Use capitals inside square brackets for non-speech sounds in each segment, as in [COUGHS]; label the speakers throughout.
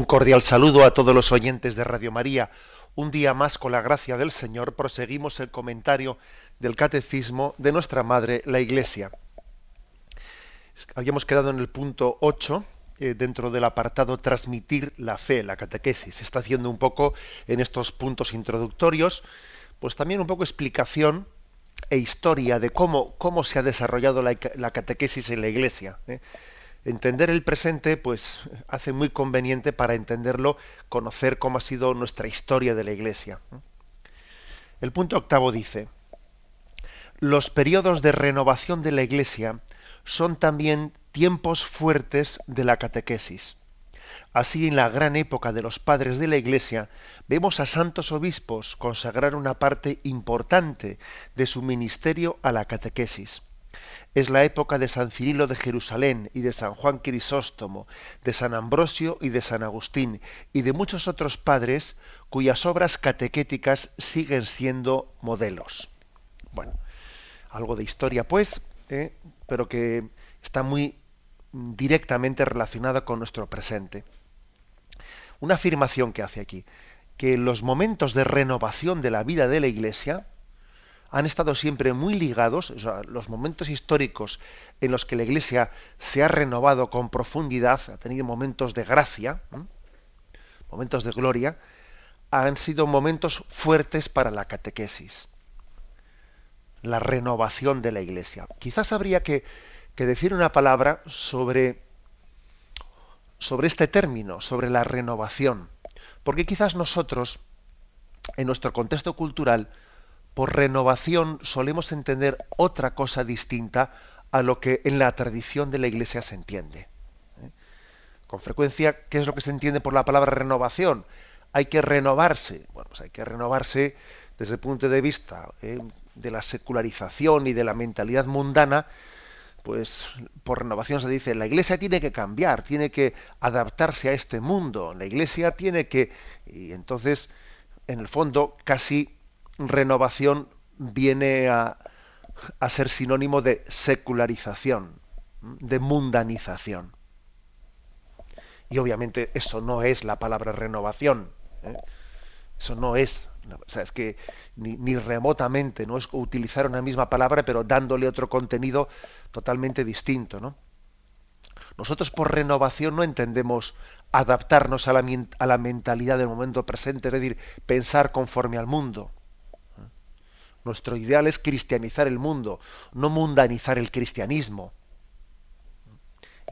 Speaker 1: Un cordial saludo a todos los oyentes de Radio María. Un día más, con la gracia del Señor, proseguimos el comentario del Catecismo de nuestra Madre, la Iglesia. Habíamos quedado en el punto 8, eh, dentro del apartado Transmitir la fe, la catequesis. Se está haciendo un poco en estos puntos introductorios, pues también un poco explicación e historia de cómo, cómo se ha desarrollado la, catequesis en la Iglesia. ¿eh? Entender el presente pues hace muy conveniente para entenderlo conocer cómo ha sido nuestra historia de la iglesia el punto octavo dice los periodos de renovación de la iglesia son también tiempos fuertes de la catequesis. Así en la gran época de los padres de la iglesia vemos a santos obispos consagrar una parte importante de su ministerio a la catequesis es la época de San Cirilo de Jerusalén y de San Juan Crisóstomo, de San Ambrosio y de San Agustín, y de muchos otros padres cuyas obras catequéticas siguen siendo modelos. Bueno, algo de historia pues, ¿eh? pero que está muy directamente relacionada con nuestro presente. Una afirmación que hace aquí, que los momentos de renovación de la vida de la Iglesia, han estado siempre muy ligados, los momentos históricos en los que la Iglesia se ha renovado con profundidad, ha tenido momentos de gracia, momentos de gloria, han sido momentos fuertes para la catequesis, la renovación de la Iglesia. Quizás habría que, que decir una palabra sobre, sobre este término, sobre la renovación, porque quizás nosotros, en nuestro contexto cultural, por renovación solemos entender otra cosa distinta a lo que en la tradición de la Iglesia se entiende. ¿eh? Con frecuencia, ¿qué es lo que se entiende por la palabra renovación? Hay que renovarse. Bueno, pues hay que renovarse desde el punto de vista ¿eh? de la secularización y de la mentalidad mundana. Pues por renovación se dice, la Iglesia tiene que cambiar, tiene que adaptarse a este mundo. La Iglesia tiene que... Y entonces, en el fondo, casi renovación viene a, ser sinónimo de secularización, de mundanización. Y obviamente eso no es la palabra renovación. ¿eh? Eso no es. O sea, es que ni, ni, remotamente no es utilizar una misma palabra, pero dándole otro contenido totalmente distinto. ¿no? Nosotros por renovación no entendemos adaptarnos a la, a la mentalidad del momento presente, es decir, pensar conforme al mundo. Nuestro ideal es cristianizar el mundo, no mundanizar el cristianismo.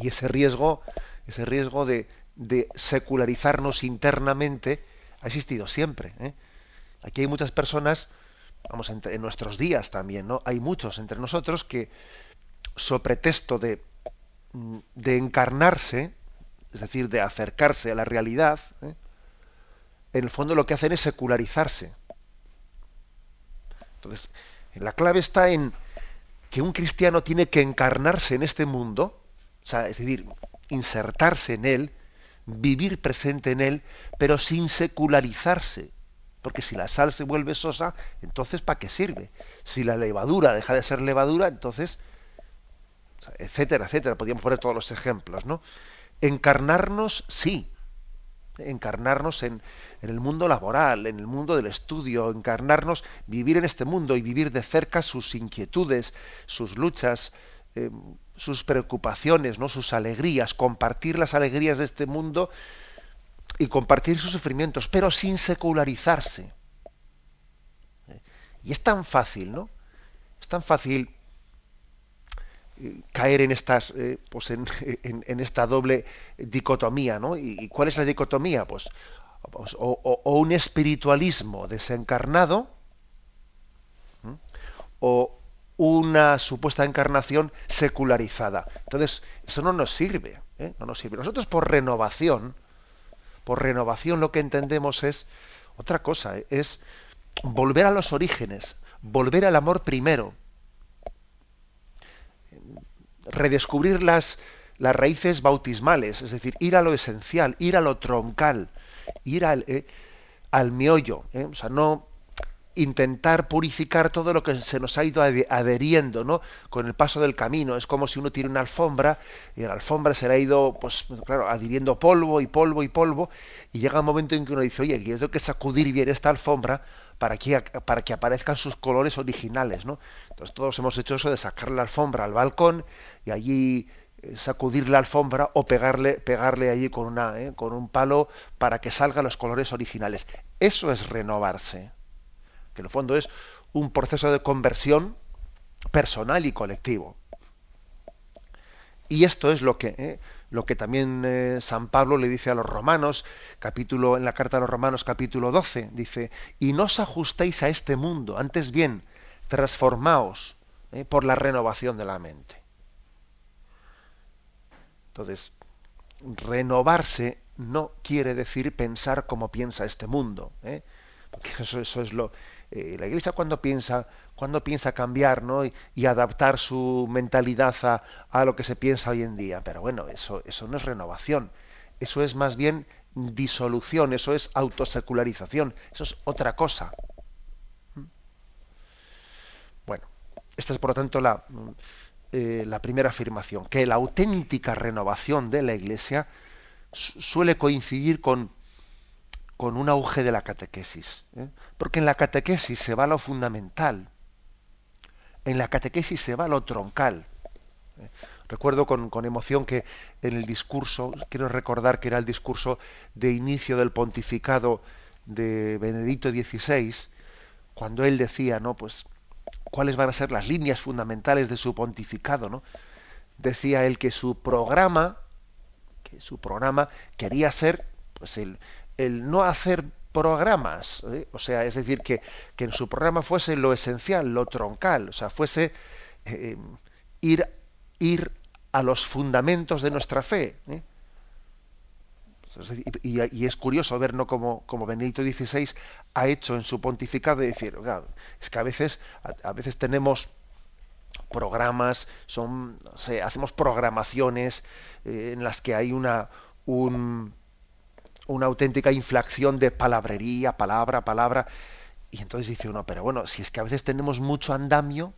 Speaker 1: Y ese riesgo, ese riesgo de, secularizarnos internamente ha existido siempre. ¿eh? Aquí hay muchas personas, vamos, en, en nuestros días también, ¿no? Hay muchos entre nosotros que, so pretexto de, de encarnarse, es decir, de acercarse a la realidad, ¿eh? en el fondo lo que hacen es secularizarse. Entonces, la clave está en que un cristiano tiene que encarnarse en este mundo, es decir, insertarse en él, vivir presente en él, pero sin secularizarse. Porque si la sal se vuelve sosa, entonces ¿para qué sirve? Si la levadura deja de ser levadura, entonces, etcétera, etcétera. Podríamos poner todos los ejemplos, ¿no? Encarnarnos, sí, encarnarnos en, el mundo laboral, en el mundo del estudio, encarnarnos, vivir en este mundo y vivir de cerca sus inquietudes, sus luchas, eh, sus preocupaciones, ¿no? sus alegrías, compartir las alegrías de este mundo y compartir sus sufrimientos, pero sin secularizarse. ¿Eh? Y es tan fácil, ¿no? Es tan fácil caer en estas eh, pues en, [LAUGHS] esta doble dicotomía ¿no? ¿Y, cuál es la dicotomía pues, pues o, un espiritualismo desencarnado o una supuesta encarnación secularizada. Entonces eso no nos sirve ¿eh? no nos sirve. Nosotros por renovación por renovación lo que entendemos es otra cosa, es volver a los orígenes, volver al amor primero, redescubrir las, las raíces bautismales, es decir, ir a lo esencial, ir a lo troncal, ir al, eh, al meollo, ¿eh? o sea, no intentar purificar todo lo que se nos ha ido adheriendo, ¿no? Con el paso del camino. Es como si uno tiene una alfombra y la alfombra se le ha ido, pues, claro, adhiriendo polvo y polvo y polvo y llega un momento en que uno dice, oye, yo tengo que sacudir bien esta alfombra para que, para que aparezcan sus colores originales, ¿no? Entonces todos hemos hecho eso de sacar la alfombra al balcón y allí sacudir la alfombra o pegarle, pegarle allí con, una, ¿eh? con un palo para que salgan los colores originales. Eso es renovarse, que en el fondo es un proceso de conversión personal y colectivo. Y esto es lo que, ¿eh? lo que también San Pablo le dice a los romanos, capítulo, en la carta a los romanos capítulo 12, dice, y no os ajustéis a este mundo, antes bien, transformaos por la renovación de la mente. Entonces, renovarse no quiere decir pensar como piensa este mundo. ¿eh? Porque eso, es lo. Eh, la Iglesia cuando piensa, cuando piensa cambiar ¿no? y, adaptar su mentalidad a, a, lo que se piensa hoy en día. Pero bueno, eso, eso no es renovación. Eso es más bien disolución, eso es autosecularización, eso es otra cosa. ¿Mm? Bueno, esta es por lo tanto la, eh, la primera afirmación, que la auténtica renovación de la Iglesia suele coincidir con, con un auge de la catequesis. ¿eh? Porque en la catequesis se va lo fundamental, en la catequesis se va lo troncal. ¿eh? Recuerdo con, con, emoción que en el discurso, quiero recordar que era el discurso de inicio del pontificado de Benedicto XVI, cuando él decía, ¿no? Pues cuáles van a ser las líneas fundamentales de su pontificado, ¿no? Decía él que su programa, que su programa quería ser pues el, no hacer programas, ¿eh? o sea, es decir, que, que, en su programa fuese lo esencial, lo troncal, o sea, fuese eh, ir, ir a los fundamentos de nuestra fe. ¿eh? Y, es curioso ver ¿no? como, como Benedicto XVI ha hecho en su pontificado de decir, es que a veces, a, veces tenemos programas, son, hacemos programaciones eh, en las que hay una, un, una auténtica inflación de palabrería, palabra, palabra, y entonces dice uno, pero bueno, si es que a veces tenemos mucho andamio,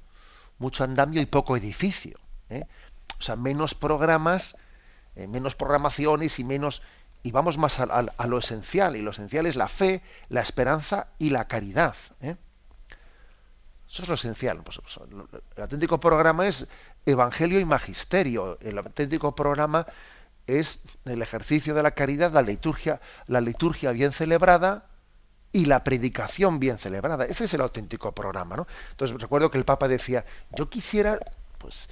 Speaker 1: mucho andamio y poco edificio, ¿eh? o sea, menos programas, eh, menos programaciones y menos y vamos más a, lo esencial, y lo esencial es la fe, la esperanza y la caridad. ¿eh? Eso es lo esencial. Pues, pues, el auténtico programa es Evangelio y Magisterio. El auténtico programa es el ejercicio de la caridad, la liturgia, la liturgia bien celebrada y la predicación bien celebrada. Ese es el auténtico programa. ¿no? Entonces recuerdo que el Papa decía, yo quisiera, pues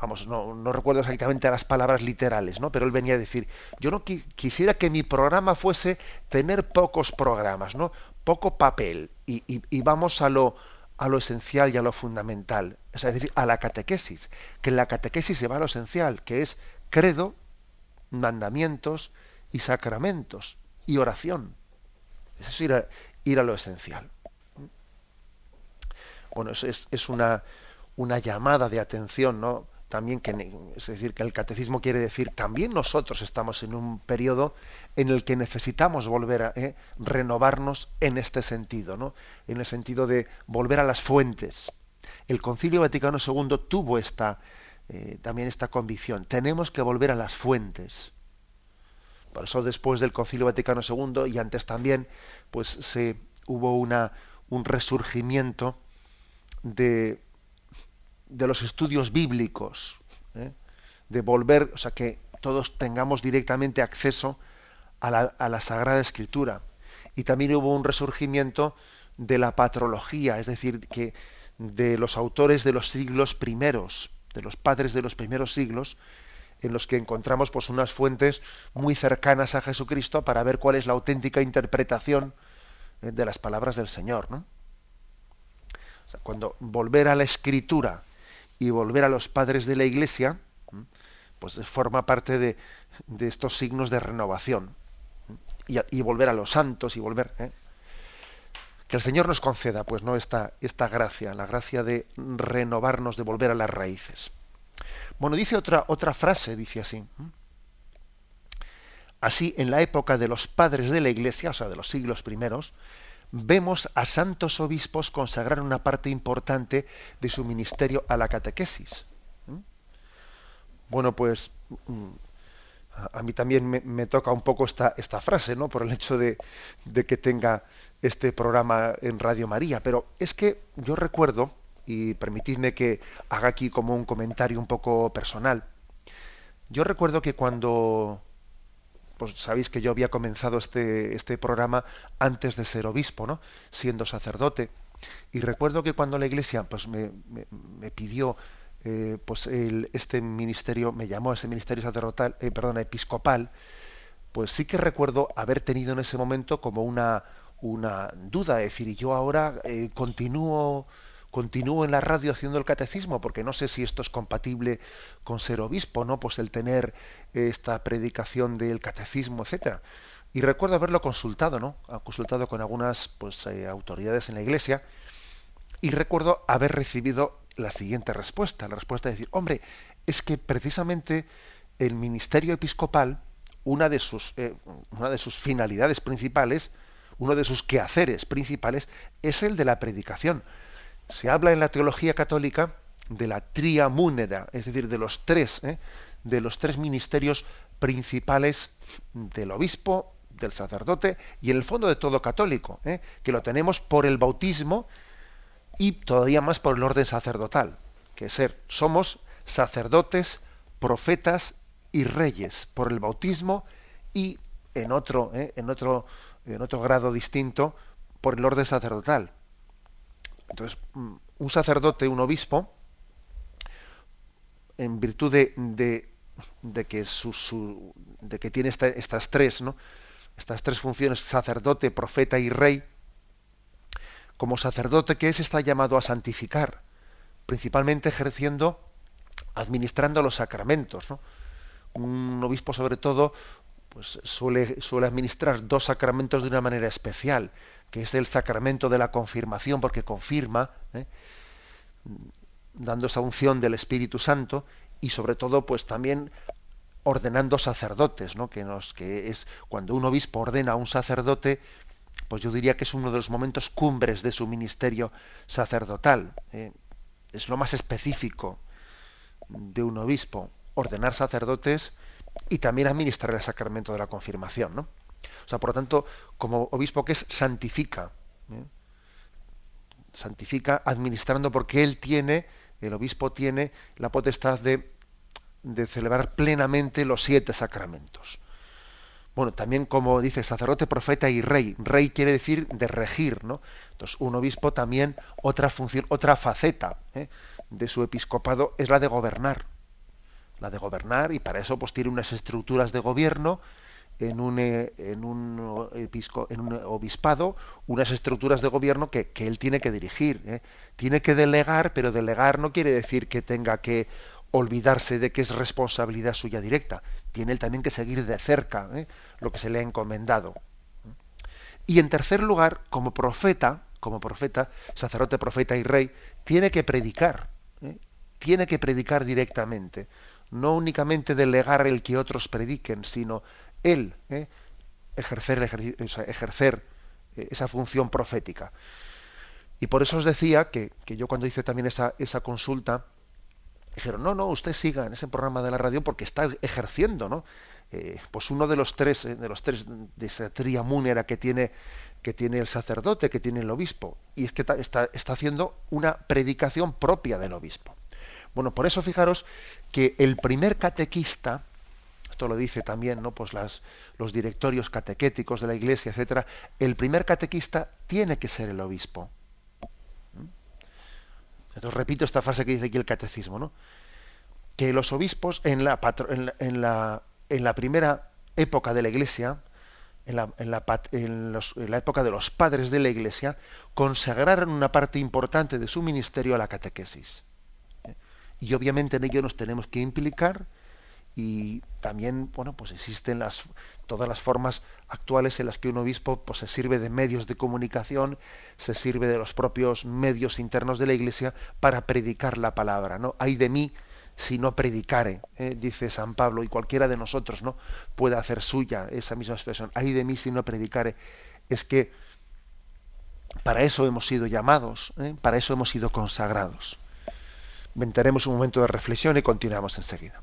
Speaker 1: vamos, no, recuerdo exactamente las palabras literales, ¿no? Pero él venía a decir, yo no quisiera que mi programa fuese tener pocos programas, ¿no? Poco papel y, vamos a lo, a lo esencial y a lo fundamental, es decir, a la catequesis, que en la catequesis se va a lo esencial, que es credo, mandamientos y sacramentos y oración. Eso es ir a, ir a lo esencial. Bueno, eso es, es una, una llamada de atención, ¿no? También que es decir que el catecismo quiere decir también nosotros estamos en un periodo en el que necesitamos volver a eh, renovarnos en este sentido no en el sentido de volver a las fuentes. El concilio vaticano II tuvo esta eh, también esta convicción. Tenemos que volver a las fuentes. Por eso después del concilio vaticano II y antes también pues se hubo una un resurgimiento de de los estudios bíblicos, ¿eh? de volver, o sea, que todos tengamos directamente acceso a la, a la, Sagrada Escritura. Y también hubo un resurgimiento de la patrología, es decir, que de los autores de los siglos primeros, de los padres de los primeros siglos, en los que encontramos pues unas fuentes muy cercanas a Jesucristo para ver cuál es la auténtica interpretación ¿eh? de las palabras del Señor. ¿no? cuando volver a la escritura y volver a los padres de la Iglesia, pues forma parte de, estos signos de renovación. y, volver a los santos y volver. ¿eh? Que el Señor nos conceda, pues, no esta, esta gracia, la gracia de renovarnos, de volver a las raíces. Bueno, dice otra, otra frase, dice así. Así, en la época de los padres de la Iglesia, o sea, de los siglos primeros, vemos a santos obispos consagrar una parte importante de su ministerio a la catequesis. Bueno, pues mm, a mí también me, toca un poco esta, esta, frase, ¿no? Por el hecho de, de, que tenga este programa en Radio María. Pero es que yo recuerdo, y permitidme que haga aquí como un comentario un poco personal, yo recuerdo que cuando pues sabéis que yo había comenzado este, este programa antes de ser obispo, ¿no? siendo sacerdote. Y recuerdo que cuando la iglesia pues, me, pidió eh, pues este ministerio, me llamó a ese ministerio sacerdotal, eh, perdón, episcopal, pues sí que recuerdo haber tenido en ese momento como una, una duda, es decir, yo ahora eh, continúo continúo en la radio haciendo el catecismo, porque no sé si esto es compatible con ser obispo, ¿no? Pues el tener esta predicación del catecismo, etcétera. Y recuerdo haberlo consultado, ¿no? Consultado con algunas pues, eh, autoridades en la iglesia y recuerdo haber recibido la siguiente respuesta, la respuesta de decir, hombre, es que precisamente el ministerio episcopal, una de sus, eh, una de sus finalidades principales, uno de sus quehaceres principales, es el de la predicación se habla en la teología católica de la tria múnera, es decir, de los tres, ¿eh? de los tres ministerios principales del obispo, del sacerdote y en el fondo de todo católico, ¿eh? que lo tenemos por el bautismo y todavía más por el orden sacerdotal, que ser, somos sacerdotes, profetas y reyes por el bautismo y en otro, ¿eh? en otro, en otro grado distinto por el orden sacerdotal. Entonces, mm, un sacerdote, un obispo, en virtud de, que, tiene estas tres, estas tres funciones, sacerdote, profeta y rey, como sacerdote que es, está llamado a santificar, principalmente ejerciendo, administrando los sacramentos. Un obispo, sobre todo, pues suele administrar dos sacramentos de una manera especial que es el sacramento de la confirmación, porque confirma, ¿eh? dando esa unción del Espíritu Santo, y sobre todo, pues también ordenando sacerdotes, ¿no? que, nos, que es cuando un obispo ordena a un sacerdote, pues yo diría que es uno de los momentos cumbres de su ministerio sacerdotal. ¿eh? Es lo más específico de un obispo, ordenar sacerdotes y también administrar el sacramento de la confirmación. ¿no? O sea, por lo tanto, como obispo que es, santifica. ¿eh? Santifica administrando porque él tiene, el obispo tiene la potestad de, de celebrar plenamente los siete sacramentos. Bueno, también como dice sacerdote, profeta y rey. Rey quiere decir de regir, ¿no? Entonces, un obispo también, otra función, otra faceta ¿eh? de su episcopado es la de gobernar. La de gobernar, y para eso pues tiene unas estructuras de gobierno en un, eh, en un, en un obispado unas estructuras de gobierno que, él tiene que dirigir. ¿eh? Tiene que delegar, pero delegar no quiere decir que tenga que olvidarse de que es responsabilidad suya directa. Tiene él también que seguir de cerca ¿eh? lo que se le ha encomendado. Y en tercer lugar, como profeta, como profeta, sacerdote, profeta y rey, tiene que predicar. Tiene que predicar directamente. No únicamente delegar el que otros prediquen, sino él ¿eh? ejercer, eh, esa función profética. Y por eso os decía que, yo cuando hice también esa, esa consulta, dijeron, no, no, usted siga en ese programa de la radio porque está ejerciendo, ¿no? Eh, pues uno de los tres, de los tres de esa tría múnera que tiene, que tiene el sacerdote, que tiene el obispo, y es que está, está haciendo una predicación propia del obispo. Bueno, por eso fijaros que el primer catequista, esto lo dice también ¿no? pues las, los directorios catequéticos de la iglesia, etcétera, el primer catequista tiene que ser el obispo. ¿Mm? Entonces repito esta frase que dice aquí el catecismo, ¿no? que los obispos en la, en la, en la, primera época de la iglesia, en la, en, la, en, la, época de los padres de la iglesia, consagraron una parte importante de su ministerio a la catequesis. ¿Eh? Y obviamente en ello nos tenemos que implicar y también, bueno, pues existen las, todas las formas actuales en las que un obispo pues, se sirve de medios de comunicación, se sirve de los propios medios internos de la Iglesia para predicar la palabra. ¿no? Hay de mí si no predicare, ¿eh? dice San Pablo, y cualquiera de nosotros no puede hacer suya esa misma expresión. Hay de mí si no predicare. Es que para eso hemos sido llamados, ¿eh? para eso hemos sido consagrados. Ventaremos un momento de reflexión y continuamos enseguida.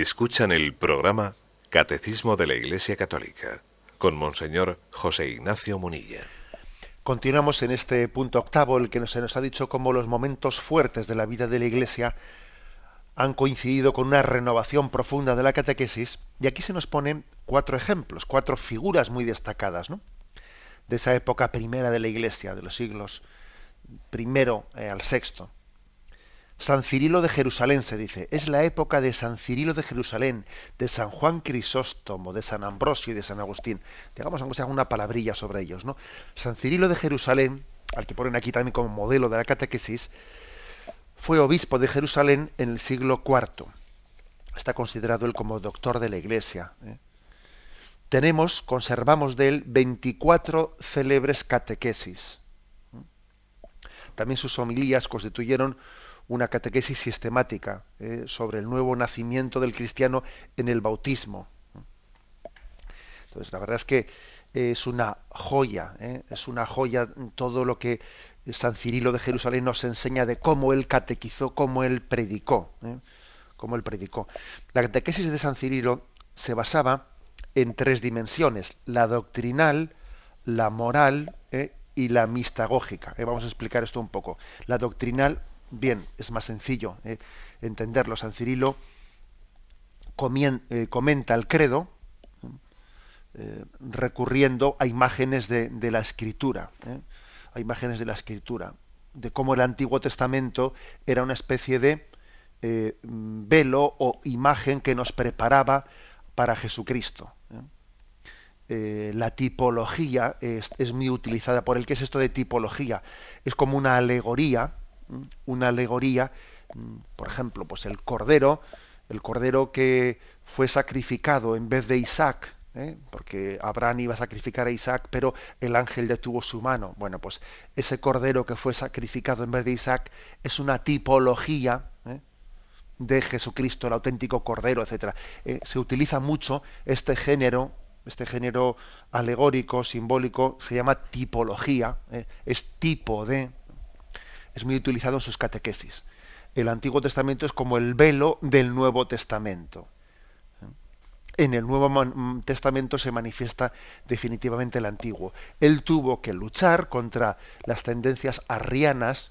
Speaker 2: Escuchan el programa Catecismo de la Iglesia Católica con Monseñor José Ignacio Munilla.
Speaker 1: Continuamos en este punto octavo, el que se nos ha dicho cómo los momentos fuertes de la vida de la Iglesia han coincidido con una renovación profunda de la catequesis, y aquí se nos ponen cuatro ejemplos, cuatro figuras muy destacadas, ¿no? De esa época primera de la Iglesia, de los siglos primero eh, al sexto. San Cirilo de Jerusalén se dice, es la época de San Cirilo de Jerusalén, de San Juan Crisóstomo, de San Ambrosio y de San Agustín. Digamos, aunque sea una palabrilla sobre ellos, ¿no? San Cirilo de Jerusalén, al que ponen aquí también como modelo de la catequesis, fue obispo de Jerusalén en el siglo IV. Está considerado él como doctor de la Iglesia. ¿eh? Tenemos, conservamos de él 24 célebres catequesis. ¿eh? También sus homilías constituyeron una catequesis sistemática eh, sobre el nuevo nacimiento del cristiano en el bautismo. Entonces, la verdad es que es una joya, eh, es una joya todo lo que San Cirilo de Jerusalén nos enseña de cómo él catequizó, cómo él predicó, eh, cómo él predicó. La catequesis de San Cirilo se basaba en tres dimensiones: la doctrinal, la moral y la mistagógica. vamos a explicar esto un poco. La doctrinal bien, es más sencillo eh, entenderlo. San Cirilo eh, comenta el credo eh, recurriendo a imágenes de, la escritura, a imágenes de la escritura, de cómo el Antiguo Testamento era una especie de velo o imagen que nos preparaba para Jesucristo. la tipología es, es, muy utilizada por él. ¿Qué es esto de tipología? Es como una alegoría una alegoría, por ejemplo, pues el cordero, el cordero que fue sacrificado en vez de Isaac, ¿eh? porque Abraham iba a sacrificar a Isaac, pero el ángel detuvo su mano. Bueno, pues ese cordero que fue sacrificado en vez de Isaac es una tipología ¿eh? de Jesucristo, el auténtico cordero, etcétera. Eh, se utiliza mucho este género, este género alegórico, simbólico, se llama tipología, es tipo de, es muy utilizado en sus catequesis. El Antiguo Testamento es como el velo del Nuevo Testamento. En el Nuevo Testamento se manifiesta definitivamente el Antiguo. Él tuvo que luchar contra las tendencias arrianas.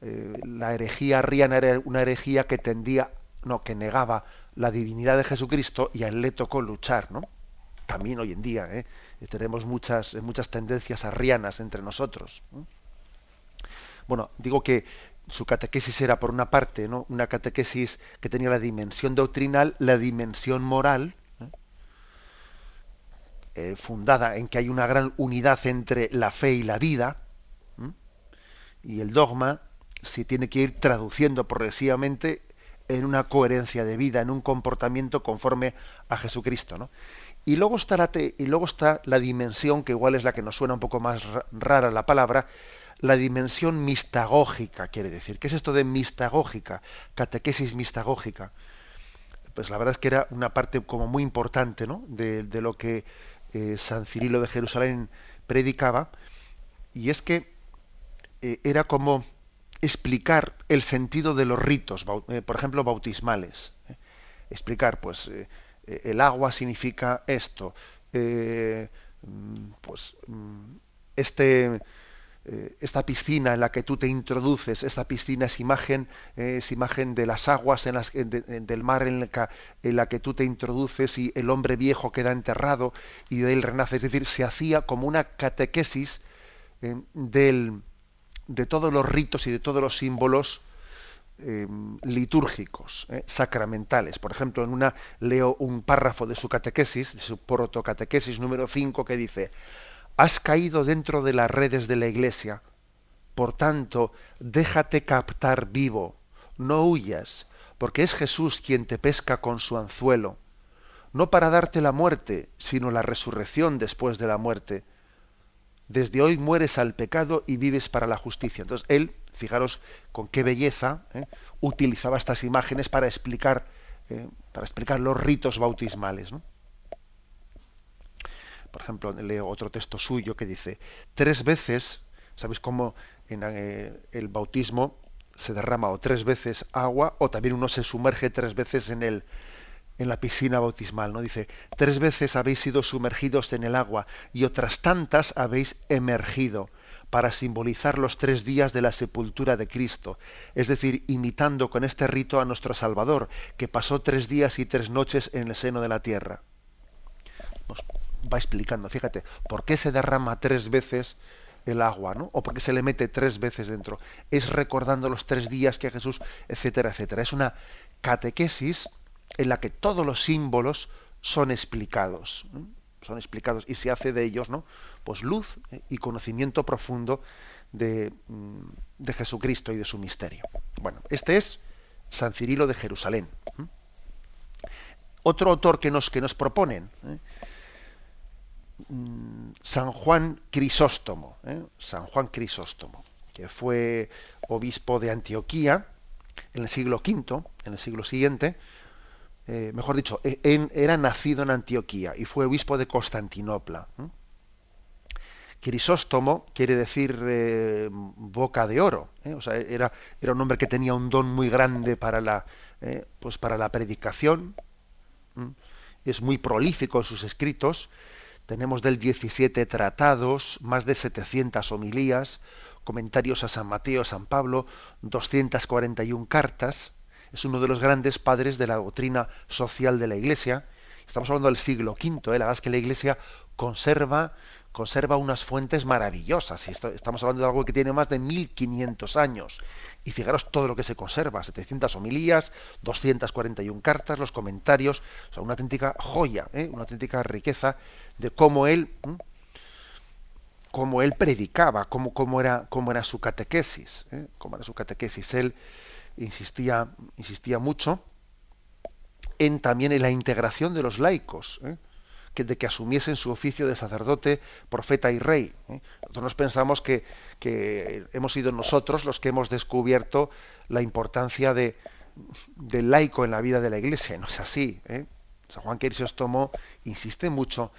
Speaker 1: Eh, la herejía arriana era una herejía que tendía, no, que negaba la divinidad de Jesucristo y a él le tocó luchar, ¿no? También hoy en día ¿eh? tenemos muchas, muchas tendencias arrianas entre nosotros. Bueno, digo que su catequesis era, por una parte, ¿no? una catequesis que tenía la dimensión doctrinal, la dimensión moral, ¿eh? eh, fundada en que hay una gran unidad entre la fe y la vida, y el dogma se tiene que ir traduciendo progresivamente en una coherencia de vida, en un comportamiento conforme a Jesucristo. ¿no? Y, luego está la y luego está la dimensión, que igual es la que nos suena un poco más rara la palabra, la dimensión mistagógica, quiere decir. ¿Qué es esto de mistagógica? Catequesis mistagógica. Pues la verdad es que era una parte como muy importante ¿no? de, lo que eh, San Cirilo de Jerusalén predicaba, y es que eh, era como explicar el sentido de los ritos, eh, por ejemplo, bautismales. Explicar, pues, el agua significa esto, mm, pues, mm, este, esta piscina en la que tú te introduces, esta piscina es imagen, es imagen de las aguas en las, del mar en la, que tú te introduces y el hombre viejo queda enterrado y de él renace. Es decir, se hacía como una catequesis del, de todos los ritos y de todos los símbolos eh, litúrgicos, eh, sacramentales. Por ejemplo, en una leo un párrafo de su catequesis, de su protocatequesis número 5, que dice, has caído dentro de las redes de la iglesia, por tanto, déjate captar vivo, no huyas, porque es Jesús quien te pesca con su anzuelo, no para darte la muerte, sino la resurrección después de la muerte desde hoy mueres al pecado y vives para la justicia. Entonces, él, fijaros con qué belleza, ¿eh? utilizaba estas imágenes para explicar, ¿eh? para explicar los ritos bautismales. Por ejemplo, leo otro texto suyo que dice, tres veces, ¿sabéis cómo en eh, el bautismo se derrama o tres veces agua o también uno se sumerge tres veces en el, en la piscina bautismal, ¿no? Dice, tres veces habéis sido sumergidos en el agua y otras tantas habéis emergido para simbolizar los tres días de la sepultura de Cristo, es decir, imitando con este rito a nuestro Salvador, que pasó tres días y tres noches en el seno de la tierra. Nos va explicando, fíjate, ¿por qué se derrama tres veces el agua, ¿no? O por qué se le mete tres veces dentro. Es recordando los tres días que Jesús, etcétera, etcétera. Es una catequesis en la que todos los símbolos son explicados, son explicados y se hace de ellos, ¿no? Pues luz ¿eh? y conocimiento profundo de, mm, de, Jesucristo y de su misterio. Bueno, este es San Cirilo de Jerusalén. Otro autor que nos, que nos proponen, ¿eh? Mm, San Juan Crisóstomo, ¿eh? San Juan Crisóstomo, que fue obispo de Antioquía en el siglo V, en el siglo siguiente, eh, mejor dicho, e, era nacido en Antioquía y fue obispo de Constantinopla. Crisóstomo quiere decir eh, boca de oro, ¿eh? o sea, era, era, un hombre que tenía un don muy grande para la, pues para la predicación, es muy prolífico en sus escritos, tenemos del 17 tratados, más de 700 homilías, comentarios a San Mateo, a San Pablo, 241 cartas, es uno de los grandes padres de la doctrina social de la Iglesia. Estamos hablando del siglo V, ¿eh? la verdad es que la Iglesia conserva, conserva unas fuentes maravillosas. Estamos hablando de algo que tiene más de 1500 años. Y fijaros todo lo que se conserva, 700 homilías, 241 cartas, los comentarios, o sea, una auténtica joya, ¿eh? una auténtica riqueza de cómo él, cómo él predicaba, cómo, cómo, era, cómo era su catequesis, ¿eh? cómo era su catequesis. Él insistía, insistía mucho en también en la integración de los laicos, ¿eh? Que, de que asumiesen su oficio de sacerdote, profeta y rey. ¿eh? Nosotros pensamos que, que, hemos sido nosotros los que hemos descubierto la importancia de, del laico en la vida de la Iglesia. No es así. ¿eh? San Juan Crisóstomo insiste mucho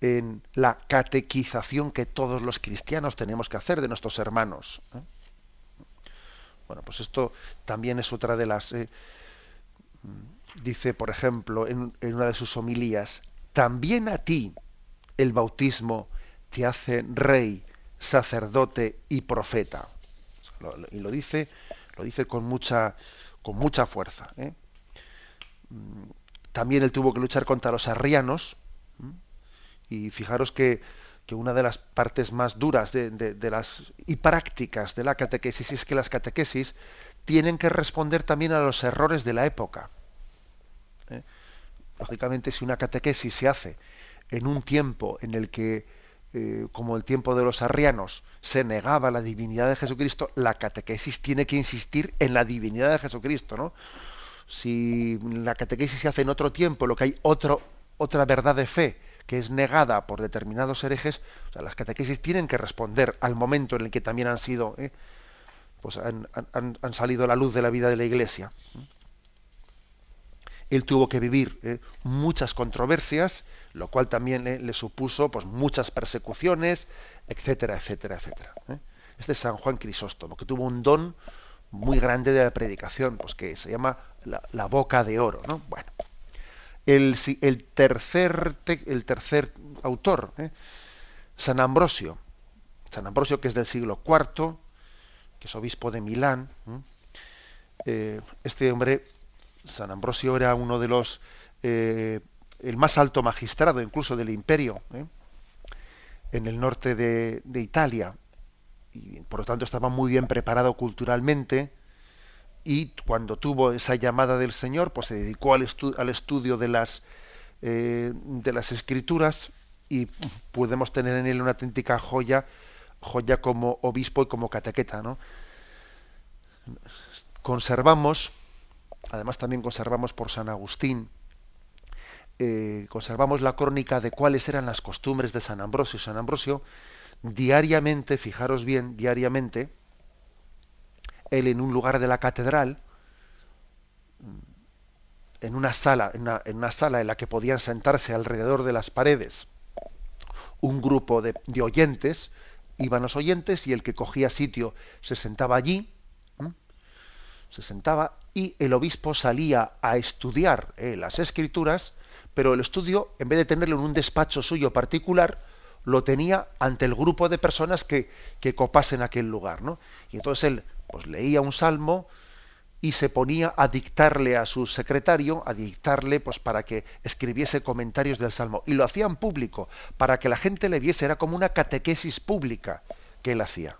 Speaker 1: en la catequización que todos los cristianos tenemos que hacer de nuestros hermanos. ¿eh? Bueno, pues esto también es otra de las... Eh, dice, por ejemplo, en, una de sus homilías, también a ti el bautismo te hace rey, sacerdote y profeta. y lo dice, lo dice con mucha, con mucha fuerza. ¿eh? También él tuvo que luchar contra los arrianos. Y fijaros que que una de las partes más duras de, las y prácticas de la catequesis es que las catequesis tienen que responder también a los errores de la época. Lógicamente, si una catequesis se hace en un tiempo en el que, eh, como el tiempo de los arrianos, se negaba la divinidad de Jesucristo, la catequesis tiene que insistir en la divinidad de Jesucristo, ¿no? Si la catequesis se hace en otro tiempo, lo que hay otro, otra verdad de fe que es negada por determinados herejes, o sea, las catequesis tienen que responder al momento en el que también han sido, ¿eh? pues han, han, salido a la luz de la vida de la Iglesia. Él tuvo que vivir ¿eh? muchas controversias, lo cual también le supuso pues, muchas persecuciones, etcétera, etcétera, etcétera. ¿eh? Este es San Juan Crisóstomo, que tuvo un don muy grande de la predicación, pues que se llama la, boca de oro. ¿no? Bueno, el, tercer, el tercer autor, ¿eh? San Ambrosio. San Ambrosio, que es del siglo IV, que es obispo de Milán. Este hombre, San Ambrosio, era uno de los, eh, el más alto magistrado incluso del imperio, en el norte de, Italia. Y por lo tanto estaba muy bien preparado culturalmente, y cuando tuvo esa llamada del Señor, pues se dedicó al, estudio de las, eh, de las escrituras y podemos tener en él una auténtica joya, joya como obispo y como catequeta. ¿no? Conservamos, además también conservamos por San Agustín, eh, conservamos la crónica de cuáles eran las costumbres de San Ambrosio. San Ambrosio diariamente, fijaros bien, diariamente, él en un lugar de la catedral, en una sala, en una, sala en la que podían sentarse alrededor de las paredes un grupo de, oyentes, iban los oyentes y el que cogía sitio se sentaba allí, se sentaba y el obispo salía a estudiar eh, las escrituras, pero el estudio, en vez de tenerlo en un despacho suyo particular, lo tenía ante el grupo de personas que, que copasen aquel lugar, ¿no? Y entonces él pues leía un salmo y se ponía a dictarle a su secretario, a dictarle pues para que escribiese comentarios del salmo y lo hacía en público para que la gente le viese, era como una catequesis pública que él hacía.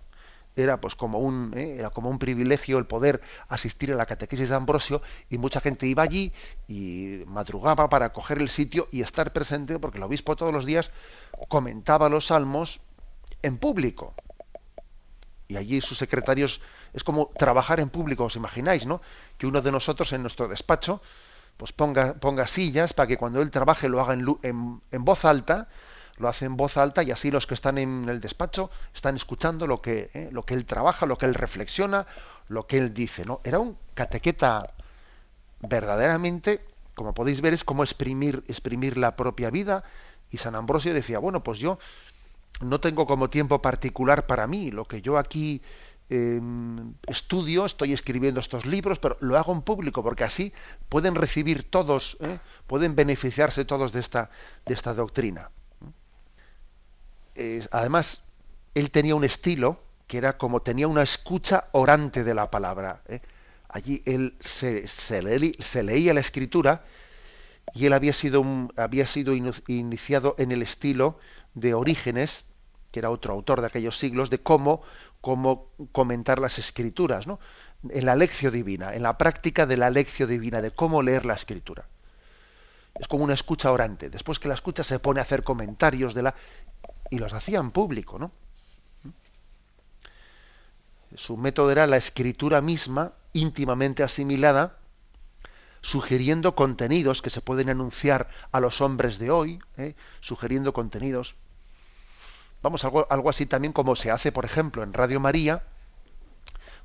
Speaker 1: Era pues como un ¿eh? era como un privilegio el poder asistir a la catequesis de Ambrosio y mucha gente iba allí y madrugaba para coger el sitio y estar presente porque el obispo todos los días comentaba los salmos en público. Y allí sus secretarios es como trabajar en público, os imagináis, ¿no? Que uno de nosotros en nuestro despacho pues ponga, ponga sillas para que cuando él trabaje lo haga en, en, voz alta, lo hace en voz alta y así los que están en el despacho están escuchando lo que, ¿eh? lo que él trabaja, lo que él reflexiona, lo que él dice, ¿no? Era un catequeta verdaderamente, como podéis ver, es como exprimir, exprimir la propia vida. Y San Ambrosio decía, bueno, pues yo no tengo como tiempo particular para mí, lo que yo aquí Em, estudio, estoy escribiendo estos libros, pero lo hago en público porque así pueden recibir todos, ¿eh? pueden beneficiarse todos de esta, de esta doctrina. Además, él tenía un estilo que era como tenía una escucha orante de la palabra. ¿eh? Allí él se, leía la escritura y él había sido, había sido iniciado en el estilo de Orígenes, que era otro autor de aquellos siglos, de cómo cómo comentar las escrituras, ¿no? En la lección divina, en la práctica de la lección divina, de cómo leer la escritura. Es como una escucha orante. Después que la escucha se pone a hacer comentarios de la y los hacía en público, ¿no? Su método era la escritura misma, íntimamente asimilada, sugiriendo contenidos que se pueden anunciar a los hombres de hoy, ¿eh? sugiriendo contenidos Vamos, algo, algo así también como se hace, por ejemplo, en Radio María,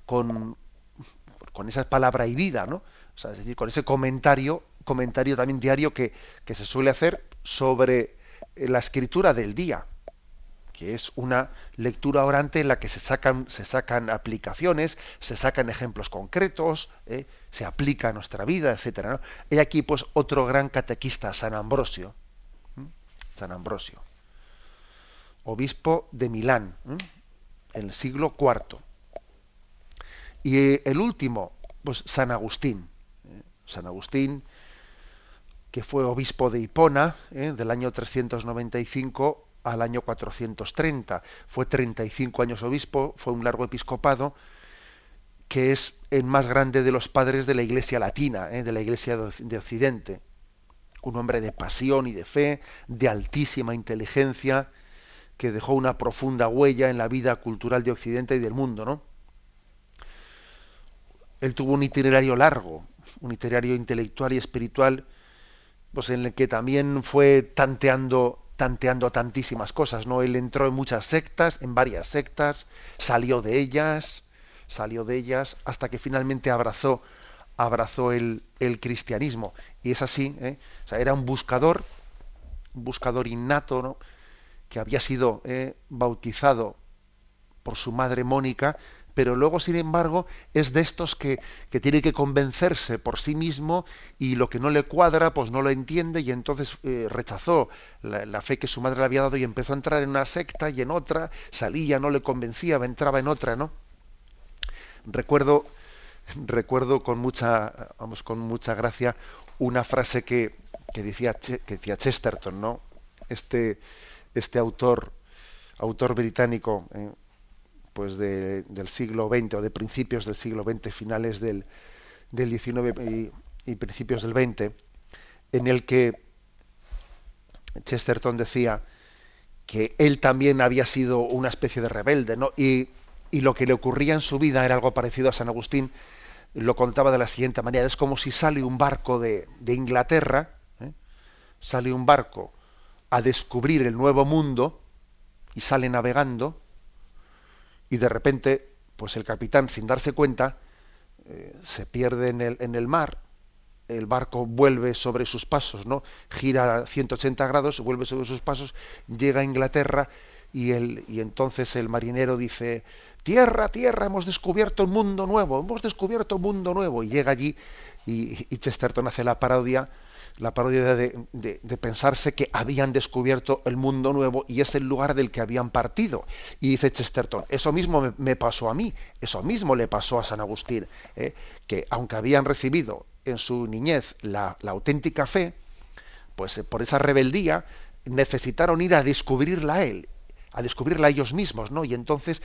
Speaker 1: con, con esa palabra y vida, ¿no? O sea, es decir, con ese comentario, comentario también diario que, que se suele hacer sobre la escritura del día, que es una lectura orante en la que se sacan, se sacan aplicaciones, se sacan ejemplos concretos, ¿eh? se aplica a nuestra vida, etcétera. ¿no? Hay aquí pues otro gran catequista, San Ambrosio. San Ambrosio obispo de Milán, en el siglo IV. Y eh, el último, pues San Agustín. ¿eh? San Agustín, que fue obispo de Hipona del año 395 al año 430. Fue 35 años obispo, fue un largo episcopado, que es el más grande de los padres de la Iglesia latina, de la Iglesia de Occidente. un hombre de pasión y de fe, de altísima inteligencia, que dejó una profunda huella en la vida cultural de Occidente y del mundo, ¿no? Él tuvo un itinerario largo, un itinerario intelectual y espiritual, pues en el que también fue tanteando, tanteando tantísimas cosas, ¿no? Él entró en muchas sectas, en varias sectas, salió de ellas, salió de ellas, hasta que finalmente abrazó, abrazó el, el cristianismo. Y es así, ¿eh? o sea, era un buscador, un buscador innato, ¿no? que había sido eh, bautizado por su madre Mónica, pero luego, sin embargo, es de estos que, que, tiene que convencerse por sí mismo y lo que no le cuadra, pues no lo entiende y entonces eh, rechazó la, fe que su madre le había dado y empezó a entrar en una secta y en otra, salía, no le convencía, entraba en otra, ¿no? Recuerdo, recuerdo con mucha, vamos, con mucha gracia una frase que, que decía, que decía Chesterton, ¿no? Este, este autor, autor británico, eh, pues de, del siglo XX o de principios del siglo XX, finales del, del XIX y, principios del XX, en el que Chesterton decía que él también había sido una especie de rebelde, ¿no? Y, y lo que le ocurría en su vida era algo parecido a San Agustín, lo contaba de la siguiente manera, es como si sale un barco de, de Inglaterra, ¿eh? sale un barco a descubrir el nuevo mundo y sale navegando y de repente, pues el capitán, sin darse cuenta, eh, se pierde en el, en el mar, el barco vuelve sobre sus pasos, ¿no? Gira 180 grados, vuelve sobre sus pasos, llega a Inglaterra y, el, y entonces el marinero dice, tierra, tierra, hemos descubierto un mundo nuevo, hemos descubierto un mundo nuevo. Y llega allí y, y Chesterton hace la parodia la parodia de, pensarse que habían descubierto el mundo nuevo y es el lugar del que habían partido. Y dice Chesterton, eso mismo me, pasó a mí, eso mismo le pasó a San Agustín, ¿eh? que aunque habían recibido en su niñez la, la auténtica fe, pues eh, por esa rebeldía necesitaron ir a descubrirla a él, a descubrirla a ellos mismos, ¿no? Y entonces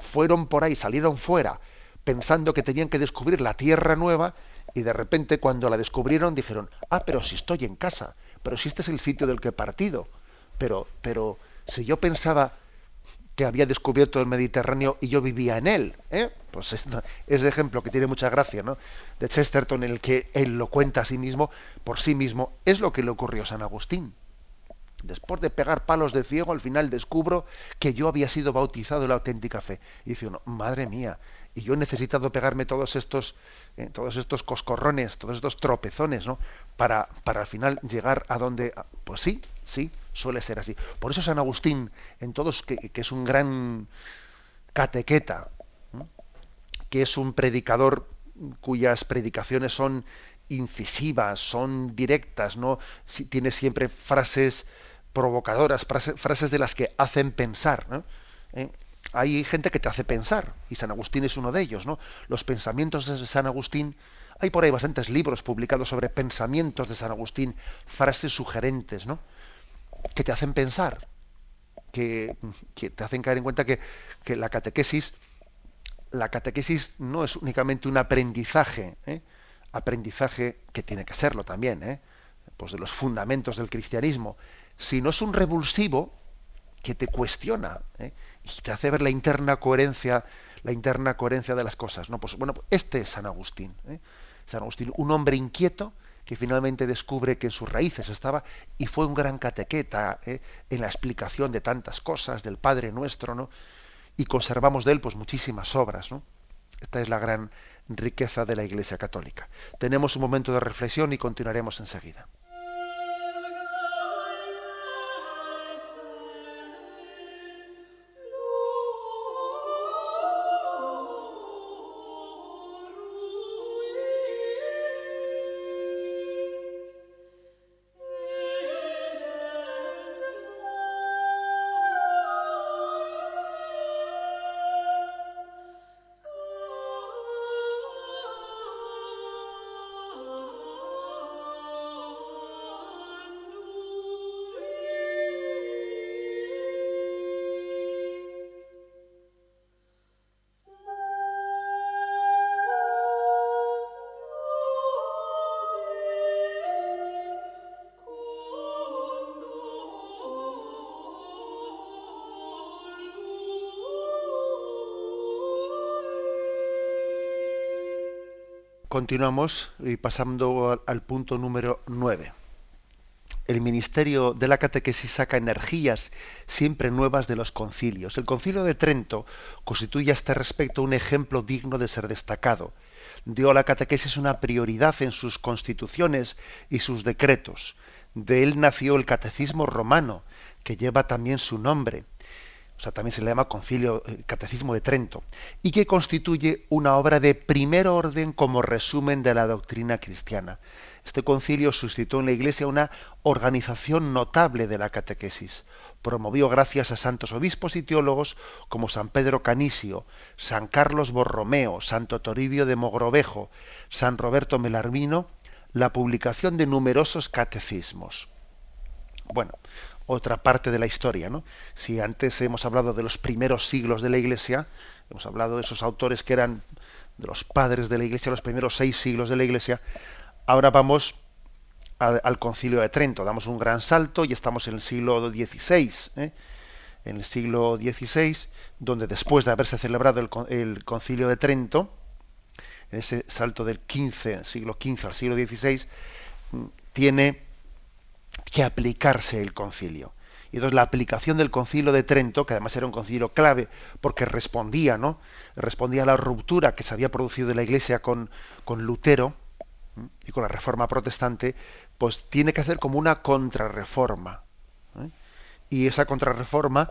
Speaker 1: fueron por ahí, salieron fuera, pensando que tenían que descubrir la tierra nueva y de repente cuando la descubrieron dijeron, ah, pero si estoy en casa, pero si este es el sitio del que he partido, pero, pero si yo pensaba que había descubierto el Mediterráneo y yo vivía en él, ¿eh? pues es, es ejemplo que tiene mucha gracia, ¿no? De Chesterton en el que él lo cuenta a sí mismo, por sí mismo, es lo que le ocurrió a San Agustín. Después de pegar palos de ciego, al final descubro que yo había sido bautizado en la auténtica fe. Y dice uno, madre mía, y yo he necesitado pegarme todos estos, eh, todos estos coscorrones, todos estos tropezones, ¿no? Para, para al final llegar a donde, pues sí, sí, suele ser así. Por eso San Agustín, en todos, que, que es un gran catequeta, que es un predicador cuyas predicaciones son incisivas, son directas, ¿no? Tiene siempre frases provocadoras, frases, de las que hacen pensar. ¿Eh? hay gente que te hace pensar, y San Agustín es uno de ellos, ¿no? Los pensamientos de San Agustín, hay por ahí bastantes libros publicados sobre pensamientos de San Agustín, frases sugerentes, ¿no? Que te hacen pensar, que, te hacen caer en cuenta que, que, la catequesis, la catequesis no es únicamente un aprendizaje, ¿eh? aprendizaje que tiene que serlo también, ¿eh? pues de los fundamentos del cristianismo, sino es un revulsivo que te cuestiona ¿eh? y te hace ver la interna coherencia, la interna coherencia de las cosas. ¿no? Pues bueno, este es San Agustín. ¿eh? San Agustín, un hombre inquieto que finalmente descubre que en sus raíces estaba y fue un gran catequeta ¿eh? en la explicación de tantas cosas del Padre Nuestro, ¿no? Y conservamos de él pues muchísimas obras, ¿no? Esta es la gran riqueza de la Iglesia Católica. Tenemos un momento de reflexión y continuaremos enseguida. Continuamos y pasando al, punto número 9. El ministerio de la catequesis saca energías siempre nuevas de los concilios. El concilio de Trento constituye a este respecto un ejemplo digno de ser destacado. Dio a la catequesis una prioridad en sus constituciones y sus decretos. De él nació el catecismo romano, que lleva también su nombre o sea, también se le llama Concilio eh, Catecismo de Trento, y que constituye una obra de primer orden como resumen de la doctrina cristiana. Este concilio suscitó en la Iglesia una organización notable de la catequesis. Promovió gracias a santos obispos y teólogos como San Pedro Canisio, San Carlos Borromeo, Santo Toribio de Mogrovejo, San Roberto Melarmino, la publicación de numerosos catecismos. Bueno, otra parte de la historia. ¿no? Si antes hemos hablado de los primeros siglos de la Iglesia, hemos hablado de esos autores que eran de los padres de la Iglesia, los primeros seis siglos de la Iglesia, ahora vamos al concilio de Trento, damos un gran salto y estamos en el siglo XVI. ¿eh? En el siglo XVI, donde después de haberse celebrado el, concilio de Trento, en ese salto del XV, siglo XV al siglo XVI, tiene que aplicarse el concilio. Y entonces la aplicación del concilio de Trento, que además era un concilio clave porque respondía, ¿no? Respondía a la ruptura que se había producido en la Iglesia con, con Lutero y con la reforma protestante, pues tiene que hacer como una contrarreforma. ¿eh? Y esa contrarreforma,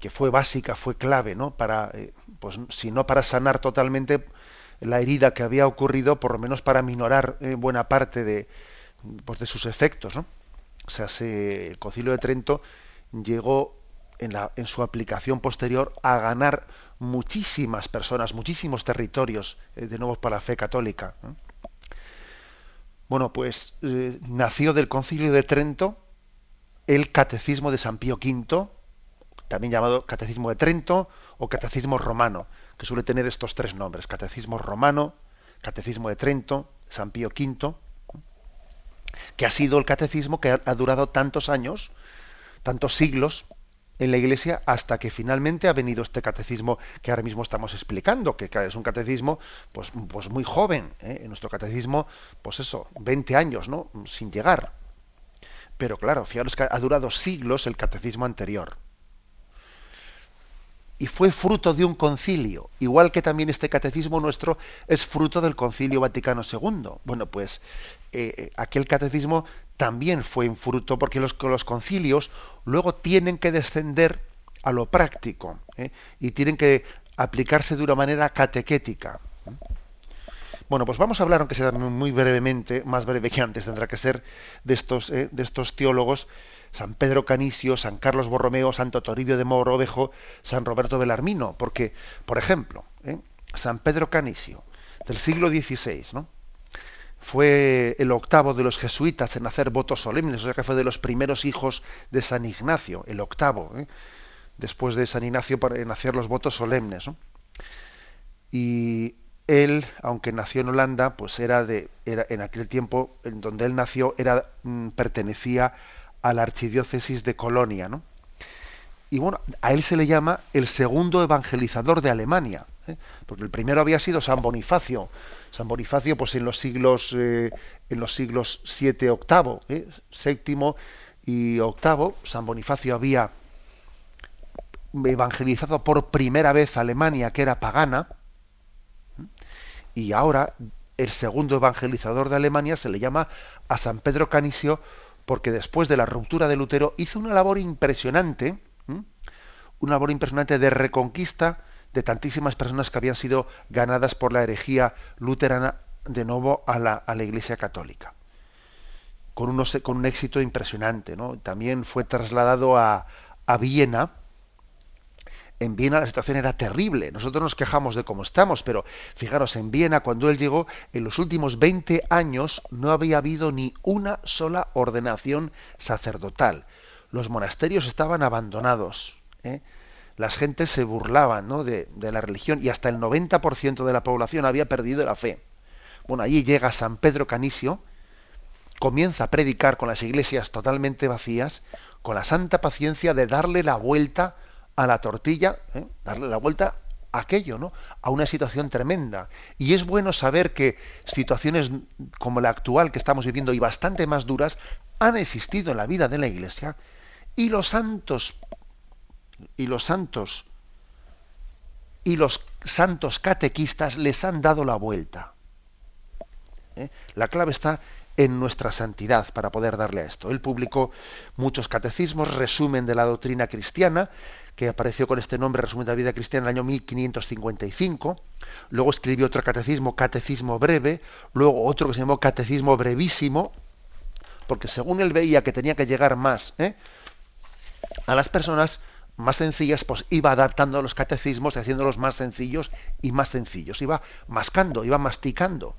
Speaker 1: que fue básica, fue clave, ¿no? Para, eh, pues si no para sanar totalmente la herida que había ocurrido, por lo menos para minorar eh, buena parte de, pues de sus efectos, ¿no? O sea, el Concilio de Trento llegó en, la, en, su aplicación posterior a ganar muchísimas personas, muchísimos territorios eh, de nuevo para la fe católica. Bueno, pues eh, nació del Concilio de Trento el Catecismo de San Pío V, también llamado Catecismo de Trento o Catecismo Romano, que suele tener estos tres nombres, Catecismo Romano, Catecismo de Trento, San Pío V que ha sido el catecismo que ha, durado tantos años, tantos siglos en la Iglesia hasta que finalmente ha venido este catecismo que ahora mismo estamos explicando, que es un catecismo pues, pues muy joven, ¿eh? en nuestro catecismo, pues eso, 20 años, ¿no? Sin llegar. Pero claro, fijaros que ha durado siglos el catecismo anterior y fue fruto de un concilio, igual que también este catecismo nuestro es fruto del concilio Vaticano II. Bueno, pues eh, eh, aquel catecismo también fue un fruto porque los, concilios luego tienen que descender a lo práctico ¿eh? y tienen que aplicarse de una manera catequética. Bueno, pues vamos a hablar, aunque sea muy brevemente, más breve que antes tendrá que ser, de estos, de estos teólogos San Pedro Canisio, San Carlos Borromeo, Santo Toribio de Morovejo, San Roberto Belarmino, porque, por ejemplo, ¿eh? San Pedro Canisio, del siglo XVI, ¿no? Fue el octavo de los jesuitas en hacer votos solemnes, o sea que fue de los primeros hijos de San Ignacio, el octavo, ¿eh? después de San Ignacio en hacer los votos solemnes. Y él, aunque nació en Holanda, pues era de, era, en aquel tiempo en donde él nació, era, mm, pertenecía a la archidiócesis de Colonia, ¿no? Y bueno, a él se le llama el segundo evangelizador de Alemania, ¿eh? porque el primero había sido San Bonifacio. San Bonifacio, pues en los siglos eh, en los siglos 7, octavo, ¿eh? y octavo, San Bonifacio había evangelizado por primera vez Alemania, que era pagana, y ahora el segundo evangelizador de Alemania se le llama a San Pedro Canisio porque después de la ruptura de Lutero hizo una labor impresionante, una labor impresionante de reconquista de tantísimas personas que habían sido ganadas por la herejía luterana de nuevo a la, Iglesia Católica. Con, con, un éxito impresionante. También fue trasladado a, a Viena, en Viena la situación era terrible. Nosotros nos quejamos de cómo estamos, pero fijaros, en Viena, cuando él llegó, en los últimos 20 años no había habido ni una sola ordenación sacerdotal. Los monasterios estaban abandonados. ¿eh? Las gentes se burlaban de, de la religión y hasta el 90% de la población había perdido la fe. Bueno, allí llega San Pedro Canisio, comienza a predicar con las iglesias totalmente vacías, con la santa paciencia de darle la vuelta a la tortilla, ¿eh? darle la vuelta aquello, ¿no? A una situación tremenda. Y es bueno saber que situaciones como la actual que estamos viviendo y bastante más duras han existido en la vida de la Iglesia y los santos y los santos y los santos catequistas les han dado la vuelta. ¿Eh? La clave está en nuestra santidad para poder darle a esto. Él publicó muchos catecismos, resumen de la doctrina cristiana, que apareció con este nombre, resumen de la vida cristiana, en el año 1555. Luego escribió otro catecismo, Catecismo Breve, luego otro que se llamó Catecismo Brevísimo, porque según él veía que tenía que llegar más ¿eh? A las personas más sencillas, pues iba adaptando los catecismos y haciéndolos más sencillos y más sencillos. Iba mascando, iba masticando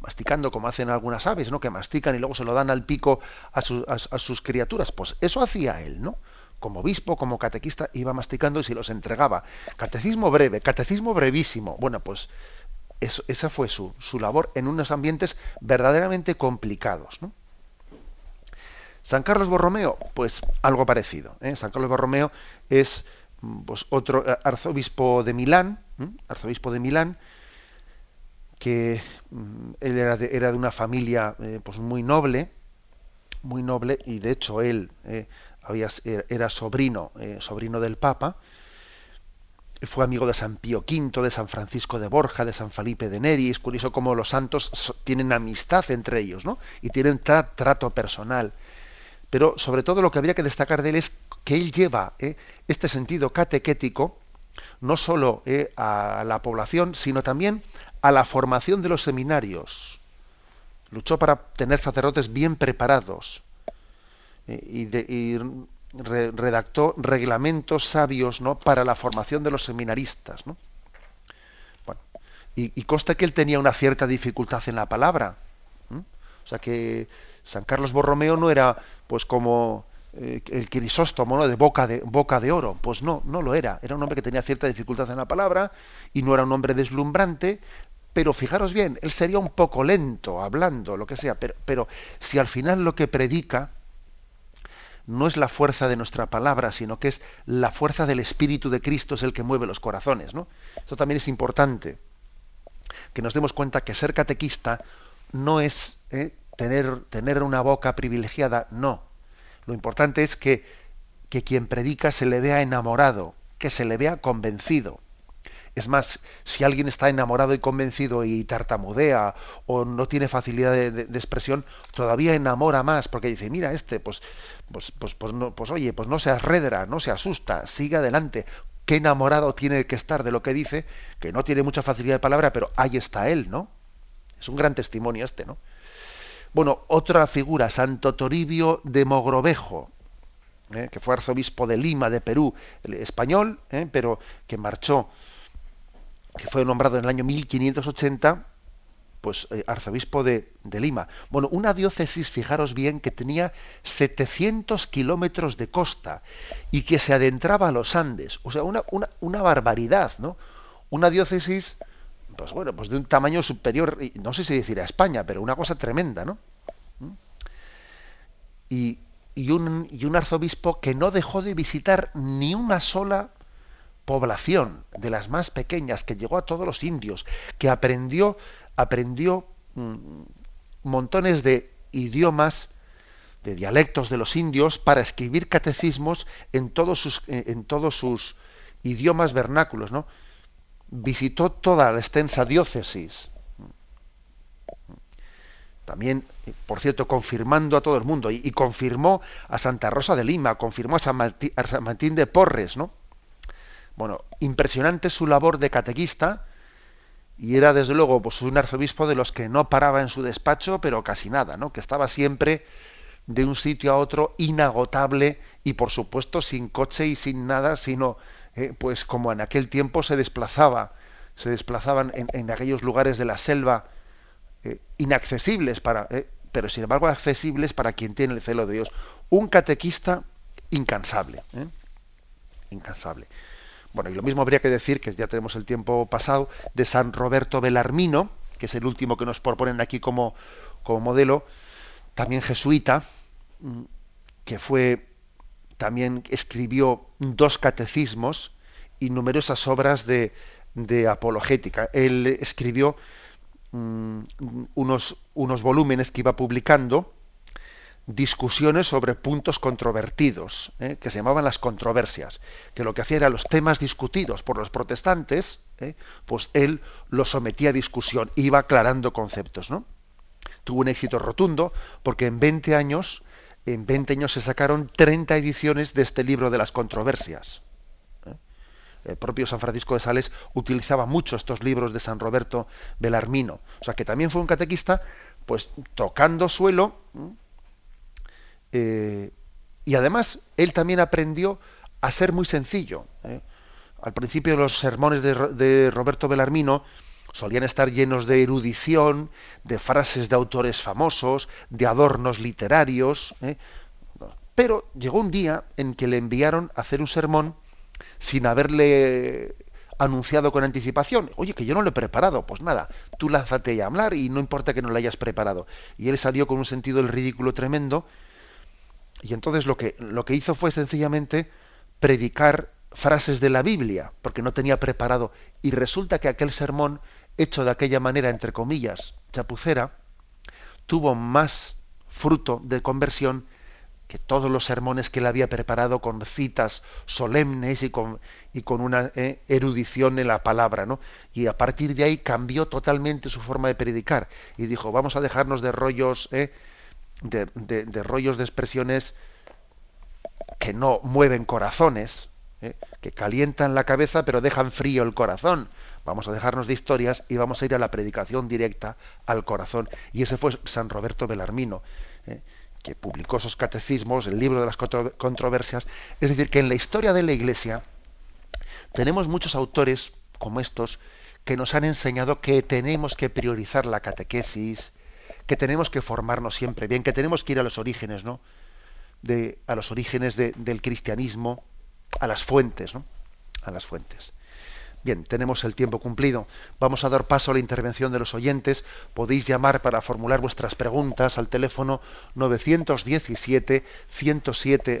Speaker 1: masticando como hacen algunas aves, ¿no? Que mastican y luego se lo dan al pico a, sus criaturas. Pues eso hacía él, ¿no? Como obispo, como catequista, iba masticando y se los entregaba. Catecismo breve, catecismo brevísimo. Bueno, pues esa fue su, labor en unos ambientes verdaderamente complicados. San Carlos Borromeo, pues algo parecido. ¿eh? San Carlos Borromeo es pues, otro eh, arzobispo de Milán, arzobispo de Milán, que mm, él era de, era de una familia eh, pues muy noble, muy noble, y de hecho él eh, había, era sobrino, sobrino del Papa, fue amigo de San Pío V, de San Francisco de Borja, de San Felipe de Neri, es curioso cómo los santos tienen amistad entre ellos, ¿no? Y tienen trato personal. Pero sobre todo lo que habría que destacar de él es que él lleva este sentido catequético no solo a la población, sino también a la formación de los seminarios. Luchó para tener sacerdotes bien preparados eh, y, redactó reglamentos sabios ¿no? para la formación de los seminaristas. ¿no? Bueno, y, consta que él tenía una cierta dificultad en la palabra. O sea que San Carlos Borromeo no era pues como eh, el Crisóstomo de boca de boca de oro pues no no lo era era un hombre que tenía cierta dificultad en la palabra y no era un hombre deslumbrante pero fijaros bien, él sería un poco lento hablando, lo que sea, pero, pero si al final lo que predica no es la fuerza de nuestra palabra, sino que es la fuerza del Espíritu de Cristo es el que mueve los corazones. ¿no? Esto también es importante, que nos demos cuenta que ser catequista no es ¿eh? Tener, tener una boca privilegiada, no. Lo importante es que, que quien predica se le vea enamorado, que se le vea convencido. Es más, si alguien está enamorado y convencido y tartamudea o no tiene facilidad de, expresión, todavía enamora más, porque dice, mira, este, pues, pues, pues, pues, no, pues oye, pues no se arredra, no se asusta, sigue adelante. Qué enamorado tiene que estar de lo que dice, que no tiene mucha facilidad de palabra, pero ahí está él, ¿no? Es un gran testimonio este, ¿no? Bueno, otra figura, Santo Toribio de Mogrovejo, ¿eh? que fue arzobispo de Lima, de Perú, español, ¿eh? pero que marchó que fue nombrado en el año 1580 pues eh, arzobispo de, Lima. Bueno, una diócesis, fijaros bien, que tenía 700 kilómetros de costa y que se adentraba a los Andes. O sea, una, barbaridad, ¿no? Una diócesis, pues bueno, pues de un tamaño superior, no sé si decir a España, pero una cosa tremenda, ¿no? ¿Mm? Y, y, un, arzobispo que no dejó de visitar ni una sola población de las más pequeñas que llegó a todos los indios, que aprendió aprendió mm, montones de idiomas, de dialectos de los indios para escribir catecismos en todos sus en todos sus idiomas vernáculos, ¿no? Visitó toda la extensa diócesis. También, por cierto, confirmando a todo el mundo y, confirmó a Santa Rosa de Lima, confirmó a San, a San Martín de Porres, ¿no? Bueno, impresionante su labor de catequista y era desde luego pues, un arzobispo de los que no paraba en su despacho, pero casi nada, ¿no? Que estaba siempre de un sitio a otro inagotable y por supuesto sin coche y sin nada, sino eh, pues como en aquel tiempo se desplazaba, se desplazaban en, aquellos lugares de la selva eh, inaccesibles para, eh, pero sin embargo accesibles para quien tiene el celo de Dios. Un catequista incansable, incansable. Bueno, y lo mismo habría que decir, que ya tenemos el tiempo pasado, de San Roberto Belarmino, que es el último que nos proponen aquí como, como modelo, también jesuita, que fue, también escribió dos catecismos y numerosas obras de, apologética. Él escribió mm, unos, unos volúmenes que iba publicando, discusiones sobre puntos controvertidos, ¿eh? que se llamaban las controversias, que lo que hacía era los temas discutidos por los protestantes, ¿eh? pues él los sometía a discusión, iba aclarando conceptos, ¿no? Tuvo un éxito rotundo porque en 20 años, en 20 años se sacaron 30 ediciones de este libro de las controversias. ¿eh? El propio San Francisco de Sales utilizaba mucho estos libros de San Roberto Belarmino, o sea que también fue un catequista, pues tocando suelo eh, y además, él también aprendió a ser muy sencillo. ¿eh? Al principio los sermones de, Roberto Belarmino solían estar llenos de erudición, de frases de autores famosos, de adornos literarios. ¿eh? Pero llegó un día en que le enviaron a hacer un sermón sin haberle anunciado con anticipación. Oye, que yo no lo he preparado. Pues nada, tú lázate a hablar y no importa que no lo hayas preparado. Y él salió con un sentido del ridículo tremendo y entonces lo que, lo que hizo fue sencillamente predicar frases de la Biblia, porque no tenía preparado. Y resulta que aquel sermón, hecho de aquella manera, entre comillas, chapucera, tuvo más fruto de conversión que todos los sermones que él había preparado con citas solemnes y con, una eh, erudición en la palabra, ¿no? Y a partir de ahí cambió totalmente su forma de predicar y dijo, vamos a dejarnos de rollos eh, de, rollos de expresiones que no mueven corazones, ¿eh? que calientan la cabeza pero dejan frío el corazón. Vamos a dejarnos de historias y vamos a ir a la predicación directa al corazón. Y ese fue San Roberto Belarmino, ¿eh? que publicó esos catecismos, el libro de las controversias. Es decir, que en la historia de la Iglesia tenemos muchos autores como estos que nos han enseñado que tenemos que priorizar la catequesis, que tenemos que formarnos siempre bien, que tenemos que ir a los orígenes, ¿no? De, a los orígenes del cristianismo, a las fuentes, ¿no? A las fuentes. Bien, tenemos el tiempo cumplido. Vamos a dar paso a la intervención de los oyentes. Podéis llamar para formular vuestras preguntas al teléfono 917 107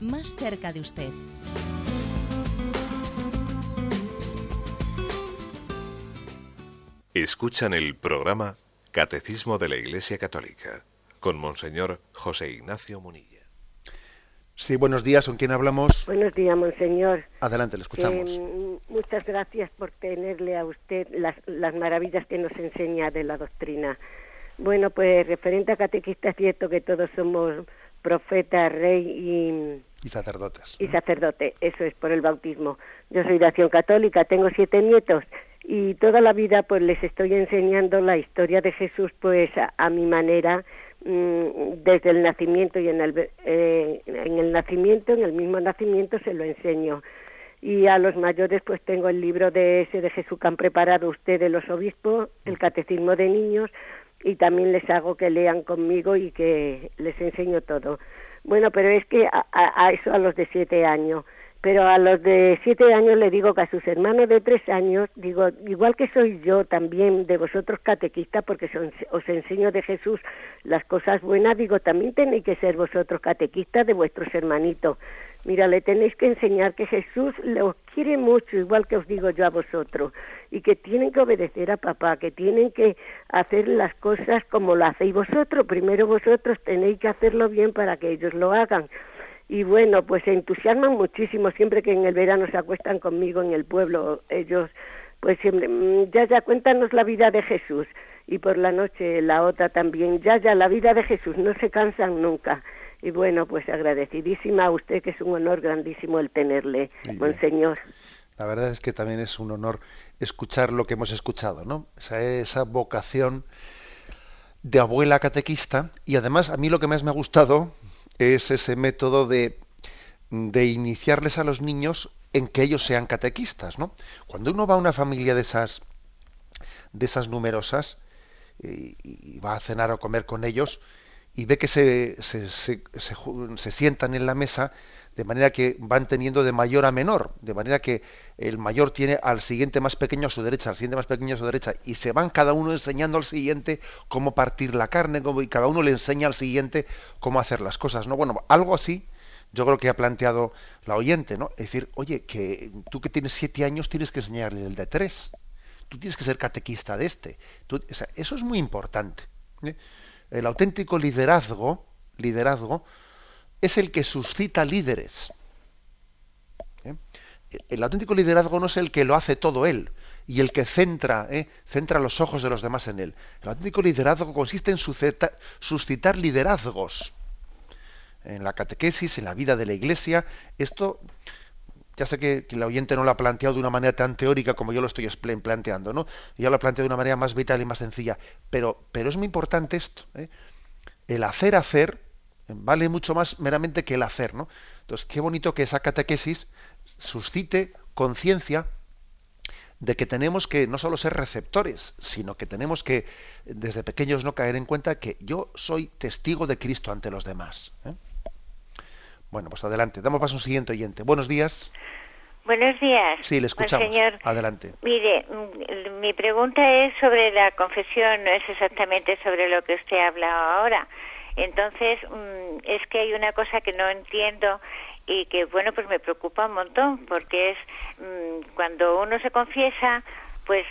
Speaker 3: más cerca de usted.
Speaker 2: Escuchan el programa Catecismo de la Iglesia Católica con Monseñor José Ignacio Munilla.
Speaker 1: Sí, buenos días, ¿con quién hablamos?
Speaker 4: Buenos días, Monseñor.
Speaker 1: Adelante, le escuchamos.
Speaker 4: Mm, muchas gracias por tenerle a usted las, las maravillas que nos enseña de la doctrina. Bueno, pues referente a catequista es cierto que todos somos profetas, rey
Speaker 1: y... Y sacerdotes.
Speaker 4: Y sacerdote, eso es por el bautismo. Yo soy de Acción Católica, tengo siete nietos y toda la vida pues les estoy enseñando la historia de Jesús pues a, mi manera mm, desde el nacimiento y en el eh, en el nacimiento en el mismo nacimiento se lo enseño y a los mayores pues tengo el libro de ese de Jesús que han preparado ustedes los obispos el catecismo de niños y también les hago que lean conmigo y que les enseño todo bueno pero es que a, a eso a los de siete años pero a los de siete años le digo que a sus hermanos de tres años, digo, igual que soy yo también de vosotros catequistas, porque os enseño de Jesús las cosas buenas, digo, también tenéis que ser vosotros catequistas de vuestros hermanitos. Mira, le tenéis que enseñar que Jesús os quiere mucho, igual que os digo yo a vosotros, y que tienen que obedecer a papá, que tienen que hacer las cosas como lo hacéis vosotros. Primero vosotros tenéis que hacerlo bien para que ellos lo hagan. Y bueno, pues se entusiasman muchísimo siempre que en el verano se acuestan conmigo en el pueblo. Ellos, pues siempre, mm, ya, ya, cuéntanos la vida de Jesús. Y por la noche la otra también, ya, ya, la vida de Jesús, no se cansan nunca. Y bueno, pues agradecidísima a usted, que es un honor grandísimo el tenerle, Monseñor.
Speaker 1: La verdad es que también es un honor escuchar lo que hemos escuchado, ¿no? Esa, esa vocación de abuela catequista y además a mí lo que más me ha gustado es ese método de, de iniciarles a los niños en que ellos sean catequistas, ¿no? Cuando uno va a una familia de esas de esas numerosas y, y va a cenar o comer con ellos, y ve que se, se, se, sientan en la mesa de manera que van teniendo de mayor a menor, de manera que el mayor tiene al siguiente más pequeño a su derecha, al siguiente más pequeño a su derecha, y se van cada uno enseñando al siguiente cómo partir la carne, y cada uno le enseña al siguiente cómo hacer las cosas, ¿no? Bueno, algo así yo creo que ha planteado la oyente, ¿no? Es decir, oye, que tú que tienes siete años tienes que enseñarle el de tres, tú tienes que ser catequista de este, eso es muy importante. ¿eh? El auténtico liderazgo, liderazgo es el que suscita líderes. ¿eh? El auténtico liderazgo no es el que lo hace todo él y el que centra, ¿eh? centra los ojos de los demás en él. El auténtico liderazgo consiste en suscitar liderazgos. En la catequesis, en la vida de la iglesia, esto ya sé que, el oyente no lo ha planteado de una manera tan teórica como yo lo estoy planteando, ¿no? Ya lo ha planteado de una manera más vital y más sencilla. Pero, pero es muy importante esto. ¿eh? El hacer hacer vale mucho más meramente que el hacer, ¿no? Entonces, qué bonito que esa catequesis suscite conciencia de que tenemos que no solo ser receptores, sino que tenemos que desde pequeños no caer en cuenta que yo soy testigo de Cristo ante los demás. ¿eh? Bueno, pues adelante. Damos paso a un siguiente oyente. Buenos días.
Speaker 5: Buenos días.
Speaker 1: Sí, le escuchamos.
Speaker 5: Señor,
Speaker 1: adelante.
Speaker 5: Mire, mm, mi pregunta es sobre la confesión, no es exactamente sobre lo que usted ha hablado ahora. Entonces, mm, es que hay una cosa que no entiendo y que, bueno, pues me preocupa un montón, porque es mm, cuando uno se confiesa, pues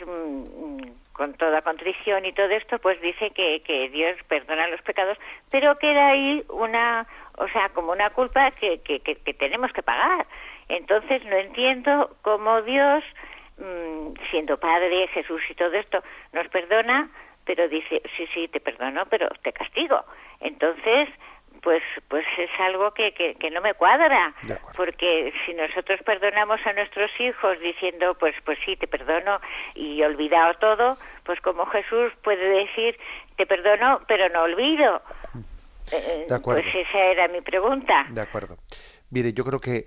Speaker 5: con toda contrición y todo esto, pues dice que, que Dios perdona los pecados, pero queda ahí una, o sea, como una culpa que, que, que, tenemos que pagar. Entonces no entiendo cómo Dios, mm, siendo Padre, Jesús y todo esto, nos perdona, pero dice, sí, sí, te perdono, pero te castigo. Entonces, pues pues es algo que, que, que no me cuadra porque si nosotros perdonamos a nuestros hijos diciendo pues pues sí te perdono y olvidado todo pues como Jesús puede decir te perdono pero no olvido
Speaker 1: de acuerdo.
Speaker 5: Pues esa era mi pregunta.
Speaker 1: De acuerdo. Mire, yo creo que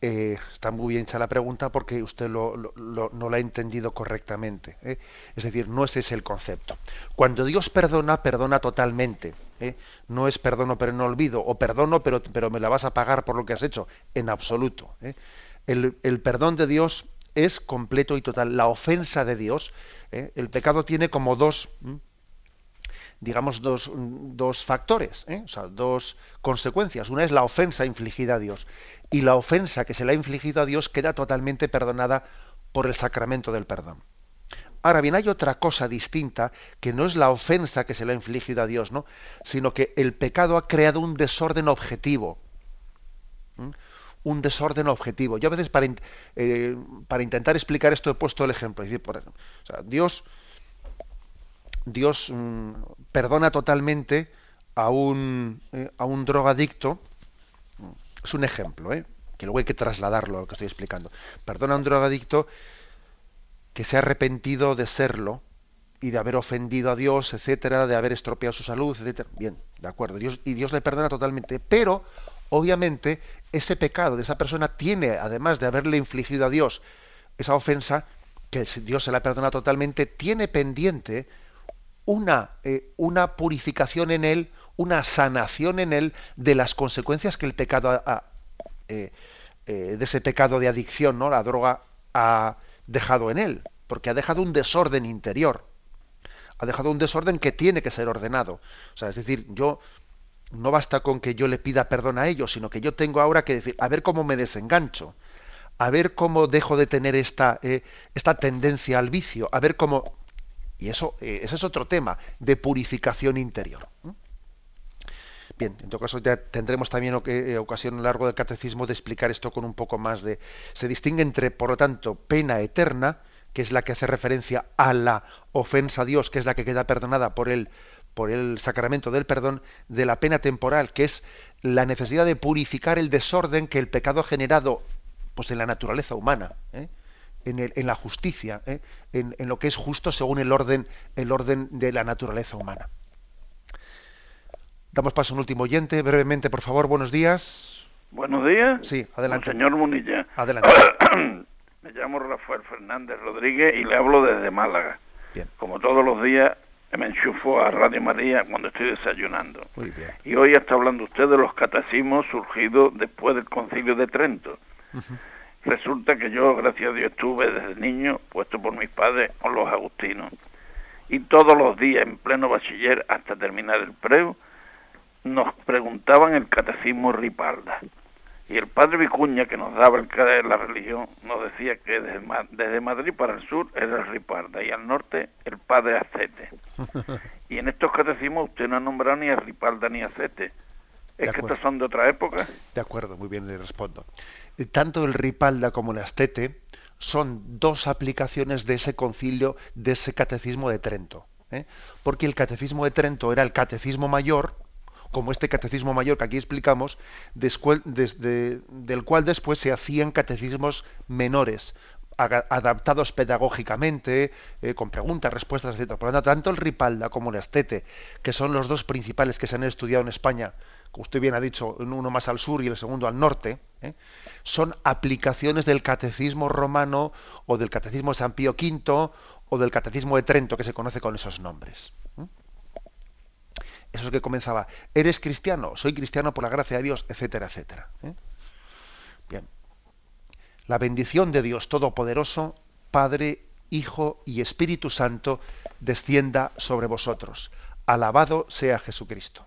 Speaker 1: eh, está muy bien hecha la pregunta porque usted lo, no la ha entendido correctamente. ¿eh? Es decir, no ese es el concepto. Cuando Dios perdona, perdona totalmente. ¿eh? No es perdono pero no olvido, o perdono pero, pero me la vas a pagar por lo que has hecho. En absoluto. El, el, perdón de Dios es completo y total. La ofensa de Dios, el pecado tiene como dos digamos, dos, dos factores, ¿eh? o sea, dos consecuencias. Una es la ofensa infligida a Dios y la ofensa que se le ha infligido a Dios queda totalmente perdonada por el sacramento del perdón. Ahora bien, hay otra cosa distinta que no es la ofensa que se le ha infligido a Dios, ¿no? sino que el pecado ha creado un desorden objetivo. Un desorden objetivo. Yo a veces para, eh, para intentar explicar esto he puesto el ejemplo. Decir, por, Dios Dios mm, perdona totalmente a un, eh, a un drogadicto. Es un ejemplo, ¿eh? que luego hay que trasladarlo a lo que estoy explicando. Perdona a un drogadicto que se ha arrepentido de serlo y de haber ofendido a Dios, etcétera, de haber estropeado su salud, etcétera. Bien, de acuerdo. Dios, y Dios le perdona totalmente. Pero, obviamente, ese pecado de esa persona tiene, además de haberle infligido a Dios esa ofensa, que Dios se la perdona totalmente, tiene pendiente una, eh, una purificación en él, una sanación en él de las consecuencias que el pecado ha, eh, eh, de ese pecado de adicción, ¿no? La droga ha dejado en él, porque ha dejado un desorden interior, ha dejado un desorden que tiene que ser ordenado. O sea, es decir, yo no basta con que yo le pida perdón a ellos, sino que yo tengo ahora que decir, a ver cómo me desengancho, a ver cómo dejo de tener esta, esta tendencia al vicio, a ver cómo... Y eso, eh, ese es otro tema de purificación interior. Bien, en todo caso ya tendremos también eh, ocasión a lo largo del catecismo de explicar esto con un poco más de... Se distingue entre, por lo tanto, pena eterna, que es la que hace referencia a la ofensa a Dios, que es la que queda perdonada por el, por el sacramento del perdón, de la pena temporal, que es la necesidad de purificar el desorden que el pecado ha generado pues, en la naturaleza humana, ¿eh? En, la justicia, ¿eh? en, en, lo que es justo según el orden, el orden de la naturaleza humana. Damos paso a un último oyente, brevemente, por favor, buenos días.
Speaker 6: Buenos días.
Speaker 1: Sí, adelante.
Speaker 6: Señor Munilla.
Speaker 1: Adelante. [COUGHS]
Speaker 6: Me llamo Rafael Fernández Rodríguez y le hablo desde Málaga.
Speaker 1: Bien.
Speaker 6: Como todos los días me enchufo a Radio María cuando estoy desayunando.
Speaker 1: Muy bien.
Speaker 6: Y hoy está hablando usted de los catecismos surgidos después del concilio de Trento. Resulta que yo, gracias a Dios, estuve desde niño puesto por mis padres con los agustinos. Y todos los días, en pleno bachiller, hasta terminar el preu, nos preguntaban el catecismo Ripalda. Y el padre Vicuña, que nos daba el de la religión, nos decía que desde, Madrid para el sur era el Ripalda y al norte el padre Acete. [LAUGHS] y en estos catecismos usted no ha nombrado ni a Ripalda ni a Acete. ¿Es que estos son de otra época?
Speaker 1: De acuerdo, muy bien, le respondo. Eh, tanto el Ripalda como el Astete son dos aplicaciones de ese concilio, de ese catecismo de Trento. ¿eh? Porque el catecismo de Trento era el catecismo mayor, como este catecismo mayor que aquí explicamos, desde, del cual después se hacían catecismos menores, adaptados pedagógicamente, eh, con preguntas, respuestas, etc. Por lo tanto, tanto el Ripalda como el Astete, que son los dos principales que se han estudiado en España, como usted bien ha dicho, uno más al sur y el segundo al norte, ¿eh? son aplicaciones del catecismo romano o del catecismo de San Pío V o del catecismo de Trento, que se conoce con esos nombres. Eso es que comenzaba, ¿eres cristiano? Soy cristiano por la gracia de Dios, etcétera, etcétera. ¿eh? Bien. La bendición de Dios Todopoderoso, Padre, Hijo y Espíritu Santo, descienda sobre vosotros. Alabado sea Jesucristo.